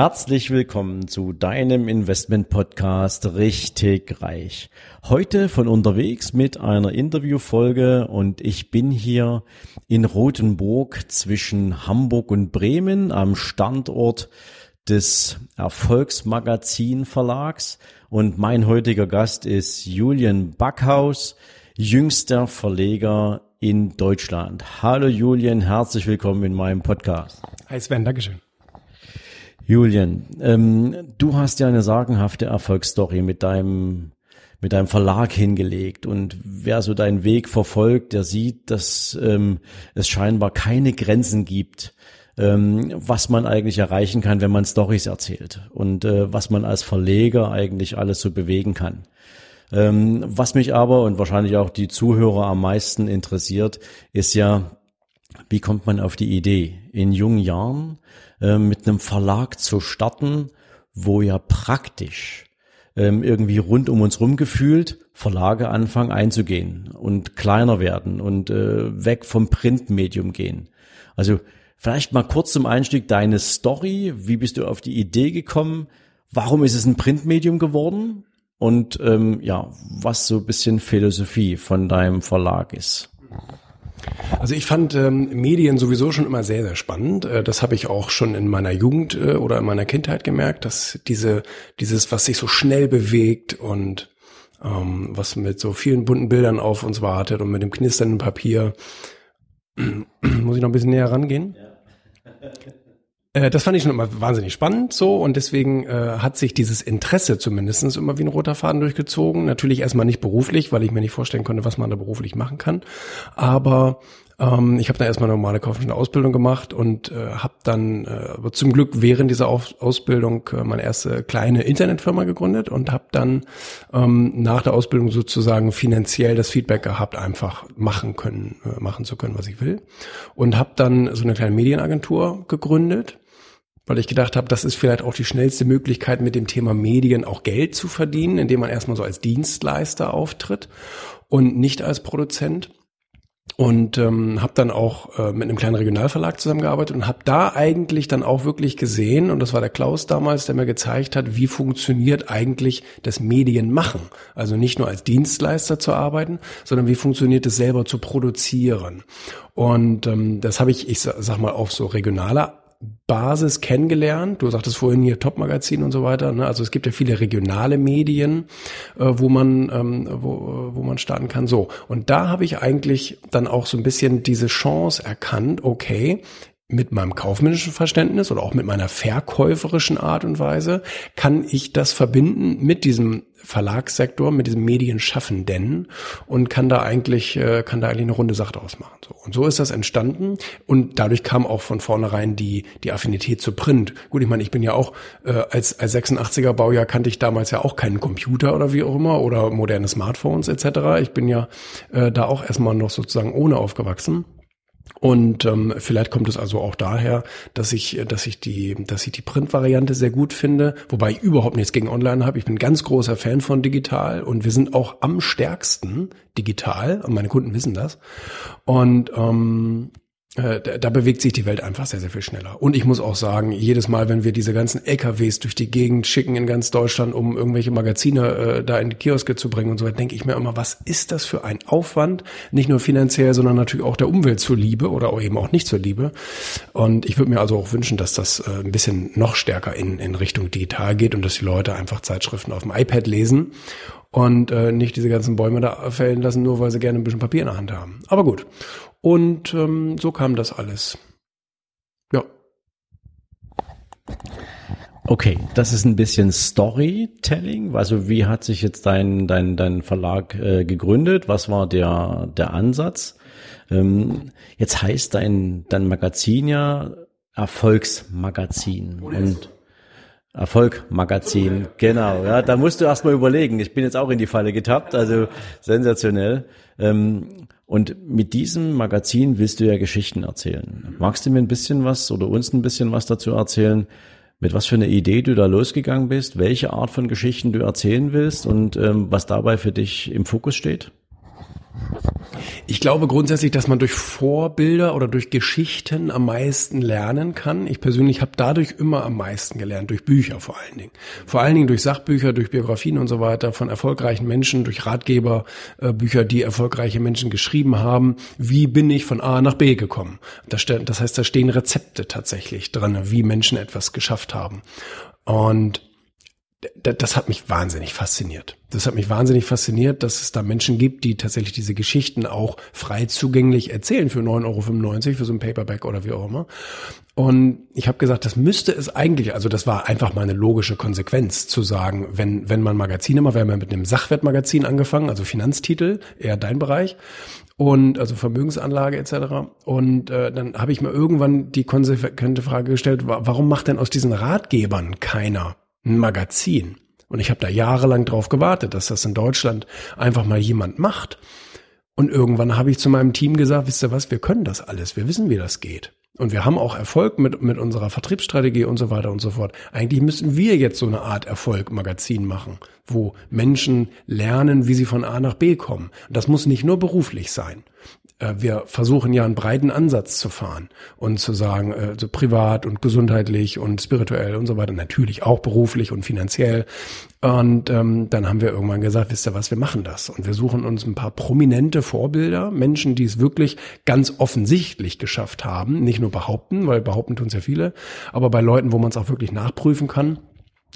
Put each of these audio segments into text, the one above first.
Herzlich willkommen zu deinem Investment Podcast Richtig Reich. Heute von unterwegs mit einer Interviewfolge und ich bin hier in Rothenburg zwischen Hamburg und Bremen am Standort des Erfolgsmagazin Verlags und mein heutiger Gast ist Julian Backhaus, jüngster Verleger in Deutschland. Hallo Julian, herzlich willkommen in meinem Podcast. Hi Sven, Dankeschön. Julian, ähm, du hast ja eine sagenhafte Erfolgsstory mit deinem mit deinem Verlag hingelegt und wer so deinen Weg verfolgt, der sieht, dass ähm, es scheinbar keine Grenzen gibt, ähm, was man eigentlich erreichen kann, wenn man Stories erzählt und äh, was man als Verleger eigentlich alles so bewegen kann. Ähm, was mich aber und wahrscheinlich auch die Zuhörer am meisten interessiert, ist ja, wie kommt man auf die Idee, in jungen Jahren äh, mit einem Verlag zu starten, wo ja praktisch ähm, irgendwie rund um uns rum gefühlt Verlage anfangen einzugehen und kleiner werden und äh, weg vom Printmedium gehen. Also vielleicht mal kurz zum Einstieg deine Story. Wie bist du auf die Idee gekommen? Warum ist es ein Printmedium geworden? Und ähm, ja, was so bisschen Philosophie von deinem Verlag ist. Also ich fand ähm, Medien sowieso schon immer sehr, sehr spannend. Äh, das habe ich auch schon in meiner Jugend äh, oder in meiner Kindheit gemerkt, dass diese, dieses, was sich so schnell bewegt und ähm, was mit so vielen bunten Bildern auf uns wartet und mit dem knisternden Papier. Muss ich noch ein bisschen näher rangehen? Ja. Äh, das fand ich schon immer wahnsinnig spannend so und deswegen äh, hat sich dieses Interesse zumindestens immer wie ein roter Faden durchgezogen. Natürlich erstmal nicht beruflich, weil ich mir nicht vorstellen konnte, was man da beruflich machen kann. Aber ähm, ich habe da erstmal eine normale kaufmännische Ausbildung gemacht und äh, habe dann äh, aber zum Glück während dieser Auf Ausbildung äh, meine erste kleine Internetfirma gegründet und habe dann ähm, nach der Ausbildung sozusagen finanziell das Feedback gehabt, einfach machen können, äh, machen zu können, was ich will. Und habe dann so eine kleine Medienagentur gegründet weil ich gedacht habe, das ist vielleicht auch die schnellste Möglichkeit, mit dem Thema Medien auch Geld zu verdienen, indem man erstmal so als Dienstleister auftritt und nicht als Produzent und ähm, habe dann auch äh, mit einem kleinen Regionalverlag zusammengearbeitet und habe da eigentlich dann auch wirklich gesehen und das war der Klaus damals, der mir gezeigt hat, wie funktioniert eigentlich das Medienmachen. Also nicht nur als Dienstleister zu arbeiten, sondern wie funktioniert es selber zu produzieren. Und ähm, das habe ich, ich sag mal, auf so regionaler Basis kennengelernt. Du sagtest vorhin hier Top-Magazin und so weiter. Ne? Also es gibt ja viele regionale Medien, äh, wo man ähm, wo, wo man starten kann. So und da habe ich eigentlich dann auch so ein bisschen diese Chance erkannt. Okay, mit meinem kaufmännischen Verständnis oder auch mit meiner verkäuferischen Art und Weise kann ich das verbinden mit diesem Verlagssektor, mit diesem Medienschaffenden und kann da eigentlich äh, kann da eigentlich eine runde Sache draus machen. So und so ist das entstanden und dadurch kam auch von vornherein die die Affinität zu Print. Gut, ich meine, ich bin ja auch äh, als als 86er Baujahr kannte ich damals ja auch keinen Computer oder wie auch immer oder moderne Smartphones etc. Ich bin ja äh, da auch erstmal noch sozusagen ohne aufgewachsen. Und ähm, vielleicht kommt es also auch daher, dass ich, dass ich die, dass ich die Print-Variante sehr gut finde, wobei ich überhaupt nichts gegen Online habe. Ich bin ganz großer Fan von digital und wir sind auch am stärksten digital und meine Kunden wissen das. Und ähm, äh, da, da bewegt sich die Welt einfach sehr, sehr viel schneller. Und ich muss auch sagen, jedes Mal, wenn wir diese ganzen LKWs durch die Gegend schicken in ganz Deutschland, um irgendwelche Magazine äh, da in die Kioske zu bringen und so weiter, denke ich mir immer, was ist das für ein Aufwand? Nicht nur finanziell, sondern natürlich auch der Umwelt zur Liebe oder auch eben auch nicht zur Liebe. Und ich würde mir also auch wünschen, dass das äh, ein bisschen noch stärker in, in Richtung digital geht und dass die Leute einfach Zeitschriften auf dem iPad lesen und äh, nicht diese ganzen Bäume da fällen lassen, nur weil sie gerne ein bisschen Papier in der Hand haben. Aber gut. Und ähm, so kam das alles. Ja. Okay, das ist ein bisschen Storytelling. Also wie hat sich jetzt dein dein dein Verlag äh, gegründet? Was war der der Ansatz? Ähm, jetzt heißt dein dein Magazin ja Erfolgsmagazin und Erfolgmagazin, genau. Ja, da musst du erst mal überlegen. Ich bin jetzt auch in die Falle getappt, also sensationell. Ähm, Und mit diesem Magazin willst du ja Geschichten erzählen. Magst du mir ein bisschen was oder uns ein bisschen was dazu erzählen, mit was für einer Idee du da losgegangen bist, welche Art von Geschichten du erzählen willst und ähm, was dabei für dich im Fokus steht? Ich glaube grundsätzlich, dass man durch Vorbilder oder durch Geschichten am meisten lernen kann. Ich persönlich habe dadurch immer am meisten gelernt, durch Bücher vor allen Dingen. Vor allen Dingen durch Sachbücher, durch Biografien und so weiter von erfolgreichen Menschen, durch Ratgeber, äh, die erfolgreiche Menschen geschrieben haben. Wie bin ich von A nach B gekommen? Das, heißt, da stehen Rezepte tatsächlich drin, wie Menschen etwas geschafft haben. Und das hat mich wahnsinnig fasziniert. Das hat mich wahnsinnig fasziniert, dass es da Menschen gibt, die tatsächlich diese Geschichten auch frei zugänglich erzählen für 9,95 Euro für so ein Paperback oder wie auch immer. Und ich habe gesagt, das müsste es eigentlich, also das war einfach mal eine logische Konsequenz zu sagen, wenn, wenn man Magazine macht, wir haben ja mit einem Sachwertmagazin angefangen, also Finanztitel, eher dein Bereich und also Vermögensanlage etc. Und äh, dann habe ich mir irgendwann die konsequente Frage gestellt, warum macht denn aus diesen Ratgebern keiner ein Magazin. Und ich habe da jahrelang drauf gewartet, dass das in Deutschland einfach mal jemand macht. Und irgendwann habe ich zu meinem Team gesagt, wisst ihr was, wir können das alles, wir wissen, wie das geht. Und wir haben auch Erfolg mit, mit unserer Vertriebsstrategie und so weiter und so fort. Eigentlich müssen wir jetzt so eine Art Erfolg-Magazin machen, wo Menschen lernen, wie sie von A nach B kommen. Das muss nicht nur beruflich sein. Äh, wir versuchen ja einen breiten Ansatz zu fahren und zu sagen, äh, so privat und gesundheitlich und spirituell und so weiter, natürlich auch beruflich und finanziell. Und ähm, dann haben wir irgendwann gesagt, wisst ihr was, wir machen das. Und wir suchen uns ein paar prominente Vorbilder, Menschen, die es wirklich ganz offensichtlich geschafft haben, nicht nur behaupten, weil behaupten tun es ja viele, aber bei Leuten, wo man es auch wirklich nachprüfen kann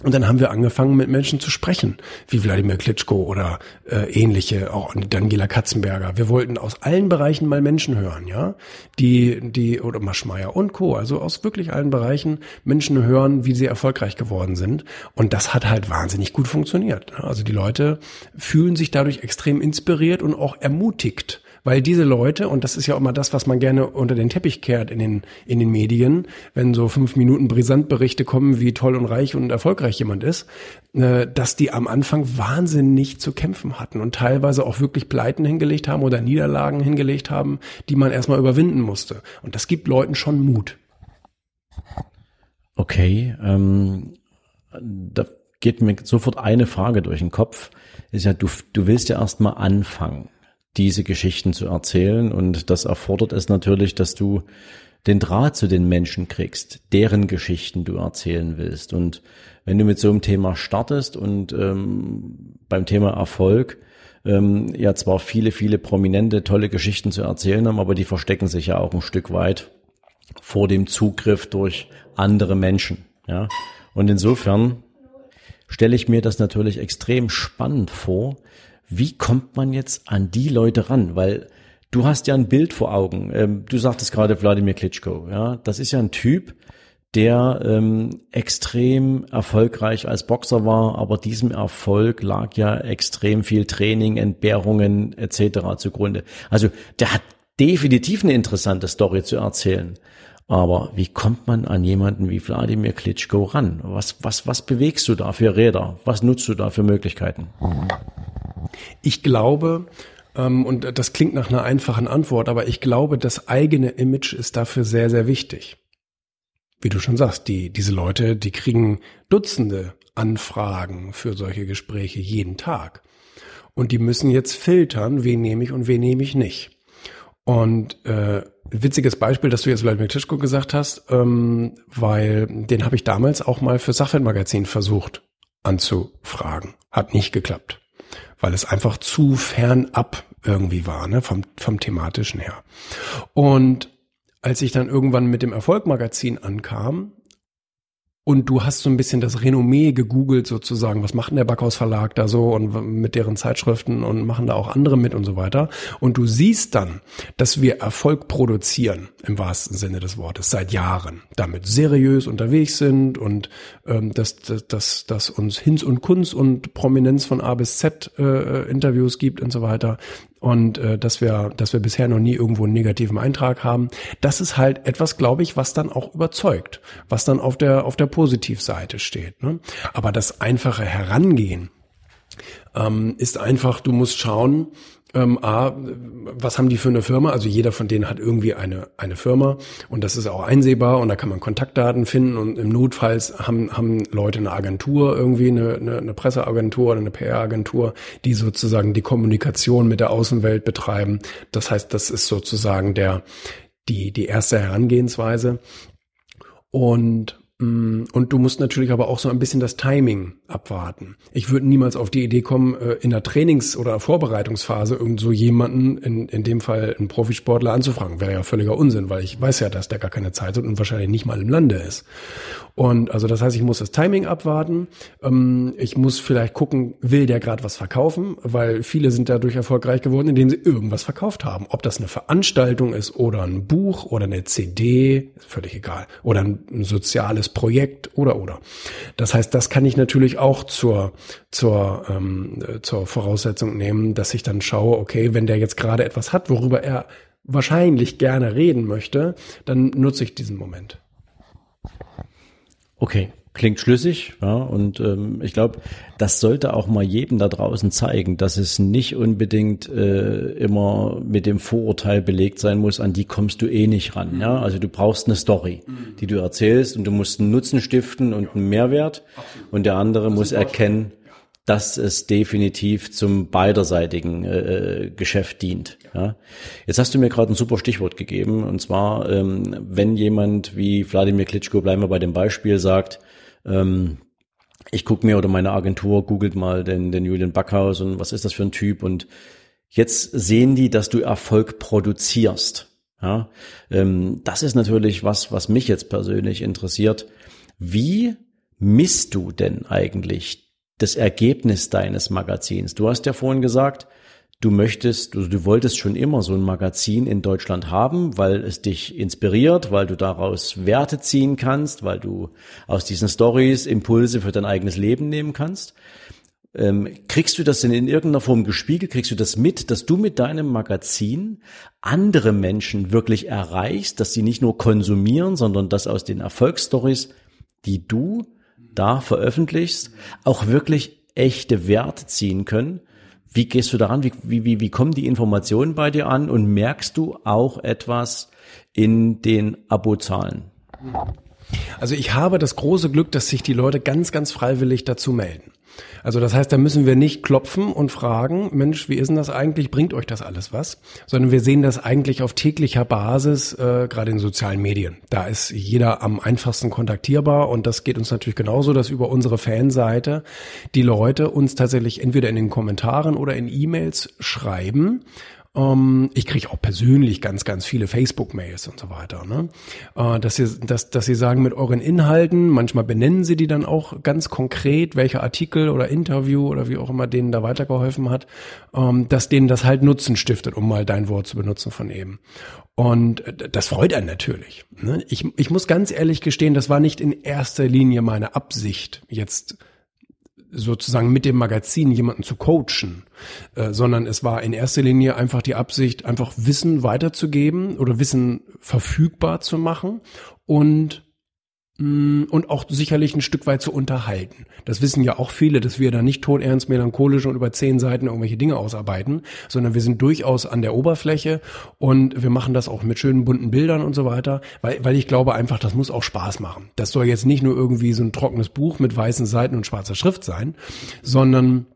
und dann haben wir angefangen, mit Menschen zu sprechen, wie Wladimir Klitschko oder äh, ähnliche, auch Daniela Katzenberger. Wir wollten aus allen Bereichen mal Menschen hören, ja, die, die oder Maschmeyer und Co. Also aus wirklich allen Bereichen Menschen hören, wie sie erfolgreich geworden sind. Und das hat halt wahnsinnig gut funktioniert. Also die Leute fühlen sich dadurch extrem inspiriert und auch ermutigt weil diese Leute, und das ist ja immer das, was man gerne unter den Teppich kehrt in den, in den Medien, wenn so fünf Minuten Brisantberichte kommen, wie toll und reich und erfolgreich jemand ist, äh, dass die am Anfang wahnsinnig zu kämpfen hatten und teilweise auch wirklich Pleiten hingelegt haben oder Niederlagen hingelegt haben, die man erstmal überwinden musste. Und das gibt Leuten schon Mut. Okay, ähm, da geht mir sofort eine Frage durch den Kopf. Ist ja, du, du willst ja erstmal anfangen diese Geschichten zu erzählen. Und das erfordert es natürlich, dass du den Draht zu den Menschen kriegst, deren Geschichten du erzählen willst. Und wenn du mit so einem Thema startest und ähm, beim Thema Erfolg ähm, ja zwar viele, viele prominente, tolle Geschichten zu erzählen haben, aber die verstecken sich ja auch ein Stück weit vor dem Zugriff durch andere Menschen. Ja, und insofern stelle ich mir das natürlich extrem spannend vor, wie kommt man jetzt an die Leute ran? Weil du hast ja ein Bild vor Augen. Ähm, du sagtest gerade Wladimir Klitschko, ja, das ist ja ein Typ, der ähm, extrem erfolgreich als Boxer war, aber diesem Erfolg lag ja extrem viel Training, Entbehrungen etc. zugrunde. Also der hat definitiv eine interessante Story zu erzählen. Aber wie kommt man an jemanden wie Wladimir Klitschko ran? Was, was, was bewegst du da für Räder? Was nutzt du da für Möglichkeiten? Ich glaube, ähm, und das klingt nach einer einfachen Antwort, aber ich glaube, das eigene Image ist dafür sehr, sehr wichtig. Wie du schon sagst, die, diese Leute, die kriegen Dutzende Anfragen für solche Gespräche jeden Tag. Und die müssen jetzt filtern, wen nehme ich und wen nehme ich nicht. Und äh, witziges Beispiel, dass du jetzt Vladimir Klitschko gesagt hast, ähm, weil den habe ich damals auch mal für Sachwertmagazin versucht anzufragen. Hat nicht geklappt weil es einfach zu fernab irgendwie war, ne, vom, vom thematischen her. Und als ich dann irgendwann mit dem Erfolgmagazin ankam, und du hast so ein bisschen das Renommee gegoogelt sozusagen, was macht denn der Backhaus Verlag da so und mit deren Zeitschriften und machen da auch andere mit und so weiter. Und du siehst dann, dass wir Erfolg produzieren, im wahrsten Sinne des Wortes, seit Jahren, damit seriös unterwegs sind und ähm, dass, dass, dass, dass uns Hinz und Kunz und Prominenz von A bis Z äh, äh Interviews gibt und so weiter und äh, dass wir, dass wir bisher noch nie irgendwo einen negativen Eintrag haben. Das ist halt etwas, glaube ich, was dann auch überzeugt, was dann auf der auf der Positivseite steht. Ne? Aber das einfache Herangehen ähm, ist einfach, du musst schauen, ähm, A, was haben die für eine Firma? Also jeder von denen hat irgendwie eine, eine Firma und das ist auch einsehbar und da kann man Kontaktdaten finden und im Notfalls haben, haben Leute eine Agentur, irgendwie eine, eine, eine Presseagentur oder eine PR-Agentur, die sozusagen die Kommunikation mit der Außenwelt betreiben. Das heißt, das ist sozusagen der, die, die erste Herangehensweise. Und und du musst natürlich aber auch so ein bisschen das Timing abwarten. Ich würde niemals auf die Idee kommen, äh, in der Trainings- oder Vorbereitungsphase irgend so jemanden, in, in dem Fall einen Profisportler anzufragen. Wäre ja völliger Unsinn, weil ich weiß ja, dass der gar keine Zeit hat und wahrscheinlich nicht mal im Lande ist. Und also das heißt, ich muss das Timing abwarten. Ähm, ich muss vielleicht gucken, will der gerade was verkaufen, weil viele sind dadurch erfolgreich geworden, indem sie irgendwas verkauft haben. Ob das eine Veranstaltung ist oder ein Buch oder eine CD, ist völlig egal. Oder ein soziales Projekt oder oder. Das heißt, das kann ich natürlich auch zur zur ähm, zur Voraussetzung nehmen, dass ich dann schaue, okay, wenn der jetzt gerade etwas hat, worüber er wahrscheinlich gerne reden möchte, dann nutze ich diesen Moment. Okay, klingt schlüssig, ja, und ähm, ich glaube, das sollte auch mal jedem da draußen zeigen, dass es nicht unbedingt äh, immer mit dem Vorurteil belegt sein muss, an die kommst du eh nicht ran. Ja, also du brauchst eine Story, mhm. die du erzählst, und du musst einen Nutzen stiften und einen Mehrwert, und der andere muss erkennen, dass es definitiv zum beiderseitigen äh, Geschäft dient. Ja. Jetzt hast du mir gerade ein super Stichwort gegeben, und zwar, ähm, wenn jemand wie Wladimir Klitschko, bleiben wir bei dem Beispiel, sagt, ähm, ich gucke mir oder meine Agentur googelt mal den, den Julian Backhaus und was ist das für ein Typ und jetzt sehen die, dass du Erfolg produzierst. Ja, ähm, das ist natürlich was, was mich jetzt persönlich interessiert. Wie misst du denn eigentlich das Ergebnis deines Magazins? Du hast ja vorhin gesagt, du möchtest, du, du wolltest schon immer so ein Magazin in Deutschland haben, weil es dich inspiriert, weil du daraus Werte ziehen kannst, weil du aus diesen Stories Impulse für dein eigenes Leben nehmen kannst. Ähm, kriegst du das denn in irgendeiner Form gespiegelt? Kriegst du das mit, dass du mit deinem Magazin andere Menschen wirklich erreichst, dass sie nicht nur konsumieren, sondern dass aus den Erfolgsstories, die du da veröffentlichst, auch wirklich echte Werte ziehen können? Wie gehst du daran? Wie, wie, wie kommen die Informationen bei dir an? Und merkst du auch etwas in den Abozahlen? Also ich habe das große Glück, dass sich die Leute ganz, ganz freiwillig dazu melden. Also das heißt, da müssen wir nicht klopfen und fragen, Mensch, wie ist denn das eigentlich? Bringt euch das alles was? Sondern wir sehen das eigentlich auf täglicher Basis, äh, gerade in sozialen Medien. Da ist jeder am einfachsten kontaktierbar und das geht uns natürlich genauso, dass über unsere Fanseite die Leute uns tatsächlich entweder in den Kommentaren oder in E-Mails schreiben ähm, ich kriege auch persönlich ganz, ganz viele Facebook-Mails und so weiter. Ne? Äh, dass, sie, dass, dass sie sagen, mit euren Inhalten, manchmal benennen sie die dann auch ganz konkret, welcher Artikel oder Interview oder wie auch immer denen da weitergeholfen hat, ähm, dass denen das halt Nutzen stiftet, um mal dein Wort zu benutzen von eben. Und das freut einen natürlich. Ne? Ich, ich muss ganz ehrlich gestehen, das war nicht in erster Linie meine Absicht, jetzt sozusagen mit dem Magazin jemanden zu coachen, äh, sondern es war in erster Linie einfach die Absicht, einfach Wissen weiterzugeben oder Wissen verfügbar zu machen und und auch sicherlich ein Stück weit zu unterhalten. Das wissen ja auch viele, dass wir da nicht todernst melancholisch und über zehn Seiten irgendwelche Dinge ausarbeiten, sondern wir sind durchaus an der Oberfläche und wir machen das auch mit schönen bunten Bildern und so weiter, weil, weil ich glaube einfach, das muss auch Spaß machen. Das soll jetzt nicht nur irgendwie so ein trockenes Buch mit weißen Seiten und schwarzer Schrift sein, sondern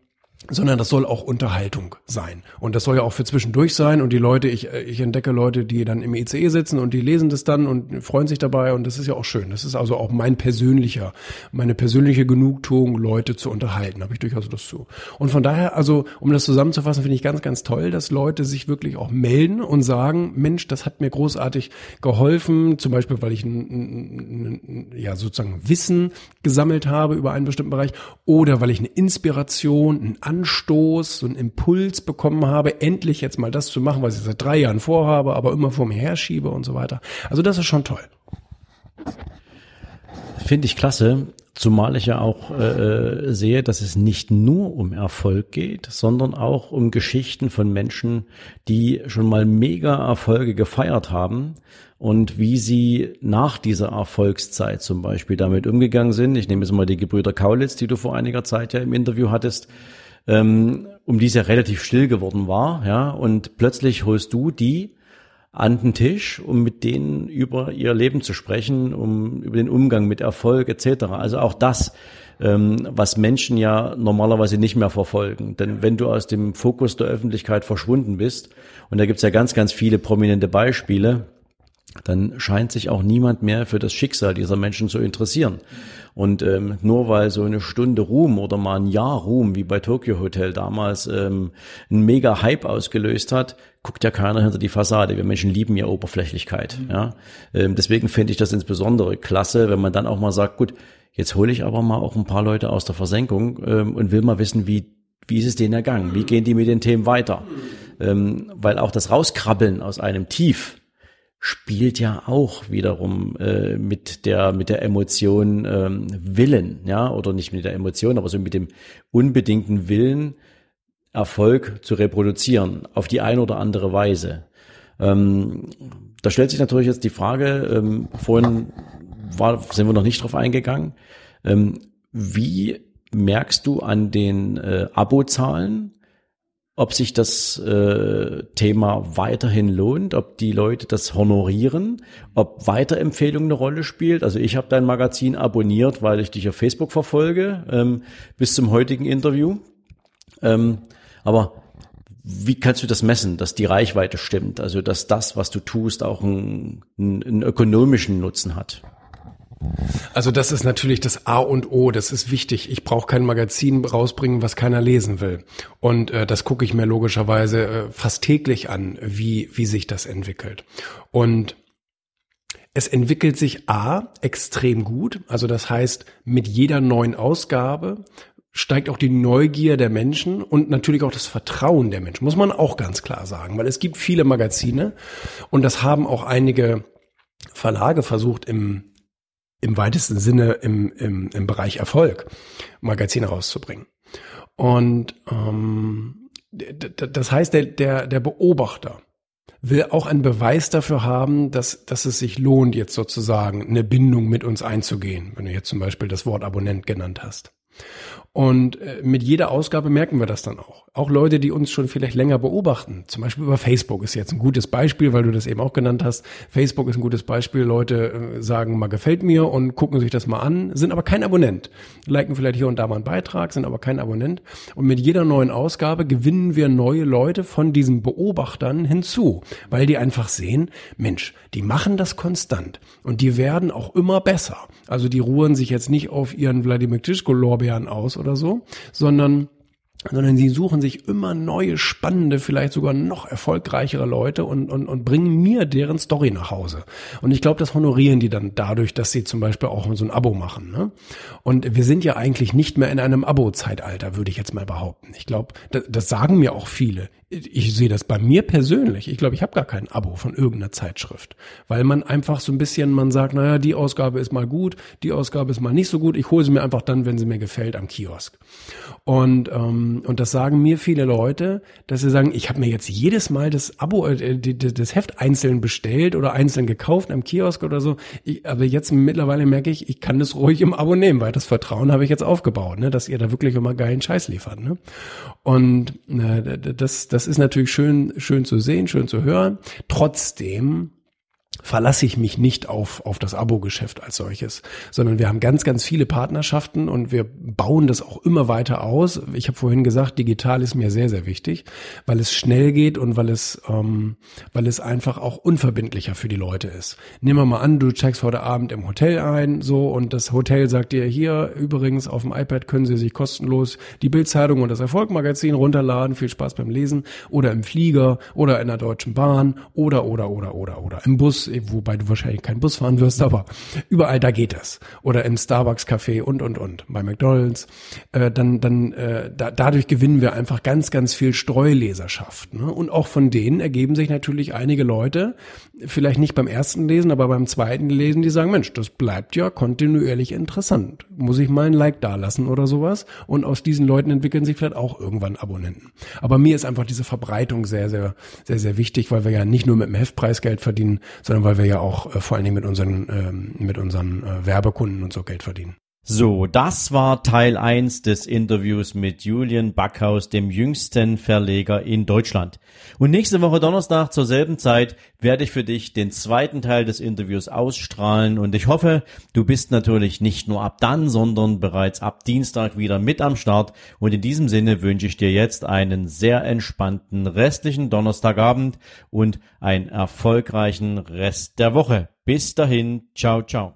sondern das soll auch Unterhaltung sein. Und das soll ja auch für zwischendurch sein. Und die Leute, ich, äh, ich entdecke Leute, die dann im ECE sitzen und die lesen das dann und freuen sich dabei. Und das ist ja auch schön. Das ist also auch mein persönlicher, meine persönliche Genugtuung, Leute zu unterhalten. Habe ich durchaus Lust zu. Und von daher, also, um das zusammenzufassen, finde ich ganz, ganz toll, dass Leute sich wirklich auch melden und sagen, Mensch, das hat mir großartig geholfen. Zum Beispiel, weil ich ein, ein, ein, ja, sozusagen Wissen gesammelt habe über einen bestimmten Bereich oder weil ich eine Inspiration, ein Anstoß, so einen Impuls bekommen habe, endlich jetzt mal das zu machen, was ich seit drei Jahren vorhabe, aber immer vor mir herschiebe und so weiter. Also das ist schon toll. Finde ich klasse, zumal ich ja auch äh, sehe, dass es nicht nur um Erfolg geht, sondern auch um Geschichten von Menschen, die schon mal mega Erfolge gefeiert haben und wie sie nach dieser Erfolgszeit zum Beispiel damit umgegangen sind. Ich nehme jetzt mal die Gebrüder Kaulitz, die du vor einiger Zeit ja im Interview hattest ähm, um die es ja relativ still geworden war, ja, und plötzlich holst du die an den Tisch, um mit denen über ihr Leben zu sprechen, um über den Umgang mit Erfolg etc. Also auch das, ähm, was Menschen ja normalerweise nicht mehr verfolgen. Denn wenn du aus dem Fokus der Öffentlichkeit verschwunden bist, und da gibt's ja ganz, ganz viele prominente Beispiele, dann scheint sich auch niemand mehr für das Schicksal dieser Menschen zu interessieren. Und ähm, nur weil so eine Stunde Ruhm oder mal ein Jahr Ruhm, wie bei Tokyo Hotel damals, ähm, einen mega Hype ausgelöst hat, guckt ja keiner hinter die Fassade. Wir Menschen lieben ja Oberflächlichkeit. Mhm. Ja? Ähm, deswegen finde ich das insbesondere klasse, wenn man dann auch mal sagt, gut, jetzt hole ich aber mal auch ein paar Leute aus der Versenkung ähm, und will mal wissen, wie, wie ist es denen ergangen? Wie gehen die mit den Themen weiter? Ähm, weil auch das Rauskrabbeln aus einem Tief, spielt ja auch wiederum äh, mit der mit der Emotion ähm, Willen, ja, oder nicht mit der Emotion, aber so mit dem unbedingten Willen Erfolg zu reproduzieren auf die eine oder andere Weise. Ähm, da stellt sich natürlich jetzt die Frage, ähm, vorhin war, sind wir noch nicht drauf eingegangen, ähm, wie merkst du an den äh, Abozahlen, ob sich das äh, Thema weiterhin lohnt, ob die Leute das honorieren, ob Weiterempfehlung eine Rolle spielt. Also ich habe dein Magazin abonniert, weil ich dich auf Facebook verfolge, ähm, bis zum heutigen Interview. Ähm, aber wie kannst du das messen, dass die Reichweite stimmt? Also dass das, was du tust, auch einen, einen ökonomischen Nutzen hat? Also das ist natürlich das A und O, das ist wichtig. Ich brauche kein Magazin rausbringen, was keiner lesen will. Und äh, das gucke ich mir logischerweise äh, fast täglich an, wie, wie sich das entwickelt. Und es entwickelt sich A extrem gut. Also das heißt, mit jeder neuen Ausgabe steigt auch die Neugier der Menschen und natürlich auch das Vertrauen der Menschen, muss man auch ganz klar sagen, weil es gibt viele Magazine und das haben auch einige Verlage versucht im im weitesten Sinne im, im, im Bereich Erfolg Magazine rauszubringen. Und ähm, das heißt, der, der, der Beobachter will auch einen Beweis dafür haben, dass, dass es sich lohnt, jetzt sozusagen eine Bindung mit uns einzugehen, wenn du jetzt zum Beispiel das Wort Abonnent genannt hast. Und äh, mit jeder Ausgabe merken wir das dann auch. Auch Leute, die uns schon vielleicht länger beobachten, zum Beispiel über Facebook ist jetzt ein gutes Beispiel, weil du das eben auch genannt hast. Facebook ist ein gutes Beispiel. Leute äh, sagen, mal gefällt mir und gucken sich das mal an, sind aber kein Abonnent. Liken vielleicht hier und da mal einen Beitrag, sind aber kein Abonnent. Und mit jeder neuen Ausgabe gewinnen wir neue Leute von diesen Beobachtern hinzu, weil die einfach sehen, Mensch, die machen das konstant und die werden auch immer besser. Also die ruhen sich jetzt nicht auf ihren Wladimir Klitschko-Lorbeeren aus oder so, sondern sondern sie suchen sich immer neue, spannende, vielleicht sogar noch erfolgreichere Leute und, und, und bringen mir deren Story nach Hause. Und ich glaube, das honorieren die dann dadurch, dass sie zum Beispiel auch so ein Abo machen. Ne? Und wir sind ja eigentlich nicht mehr in einem Abo-Zeitalter, würde ich jetzt mal behaupten. Ich glaube, das, das sagen mir auch viele ich sehe das bei mir persönlich. Ich glaube, ich habe gar kein Abo von irgendeiner Zeitschrift, weil man einfach so ein bisschen, man sagt, naja, die Ausgabe ist mal gut, die Ausgabe ist mal nicht so gut. Ich hole sie mir einfach dann, wenn sie mir gefällt, am Kiosk. Und ähm, und das sagen mir viele Leute, dass sie sagen, ich habe mir jetzt jedes Mal das Abo, äh, das Heft einzeln bestellt oder einzeln gekauft am Kiosk oder so. Ich, aber jetzt mittlerweile merke ich, ich kann das ruhig im Abo nehmen, weil das Vertrauen habe ich jetzt aufgebaut, ne, dass ihr da wirklich immer geilen Scheiß liefert. Ne? Und äh, das, das ist natürlich schön, schön zu sehen, schön zu hören. Trotzdem verlasse ich mich nicht auf, auf das Abo-Geschäft als solches, sondern wir haben ganz, ganz viele Partnerschaften und wir bauen das auch immer weiter aus. Ich habe vorhin gesagt, digital ist mir sehr, sehr wichtig, weil es schnell geht und weil es, ähm, weil es einfach auch unverbindlicher für die Leute ist. Nehmen wir mal an, du checkst heute Abend im Hotel ein, so, und das Hotel sagt dir hier, übrigens, auf dem iPad können Sie sich kostenlos die Bildzeitung und das Erfolgmagazin runterladen. Viel Spaß beim Lesen. Oder im Flieger oder in der Deutschen Bahn oder, oder, oder, oder, oder im Bus wobei du wahrscheinlich keinen Bus fahren wirst, aber überall da geht das. Oder im Starbucks-Café und, und, und, bei McDonalds. Äh, dann, dann, äh, da, dadurch gewinnen wir einfach ganz, ganz viel Streuleserschaft. Ne? Und auch von denen ergeben sich natürlich einige Leute, vielleicht nicht beim ersten Lesen, aber beim zweiten Lesen, die sagen, Mensch, das bleibt ja kontinuierlich interessant. Muss ich mal ein Like dalassen oder sowas? Und aus diesen Leuten entwickeln sich vielleicht auch irgendwann Abonnenten. Aber mir ist einfach diese Verbreitung sehr, sehr, sehr, sehr wichtig, weil wir ja nicht nur mit dem Heftpreis Geld verdienen, sondern weil wir ja auch äh, vor allen Dingen mit unseren, ähm, mit unseren äh, Werbekunden und so Geld verdienen. So, das war Teil 1 des Interviews mit Julian Backhaus, dem jüngsten Verleger in Deutschland. Und nächste Woche Donnerstag zur selben Zeit werde ich für dich den zweiten Teil des Interviews ausstrahlen und ich hoffe, du bist natürlich nicht nur ab dann, sondern bereits ab Dienstag wieder mit am Start und in diesem Sinne wünsche ich dir jetzt einen sehr entspannten restlichen Donnerstagabend und einen erfolgreichen Rest der Woche. Bis dahin, ciao, ciao.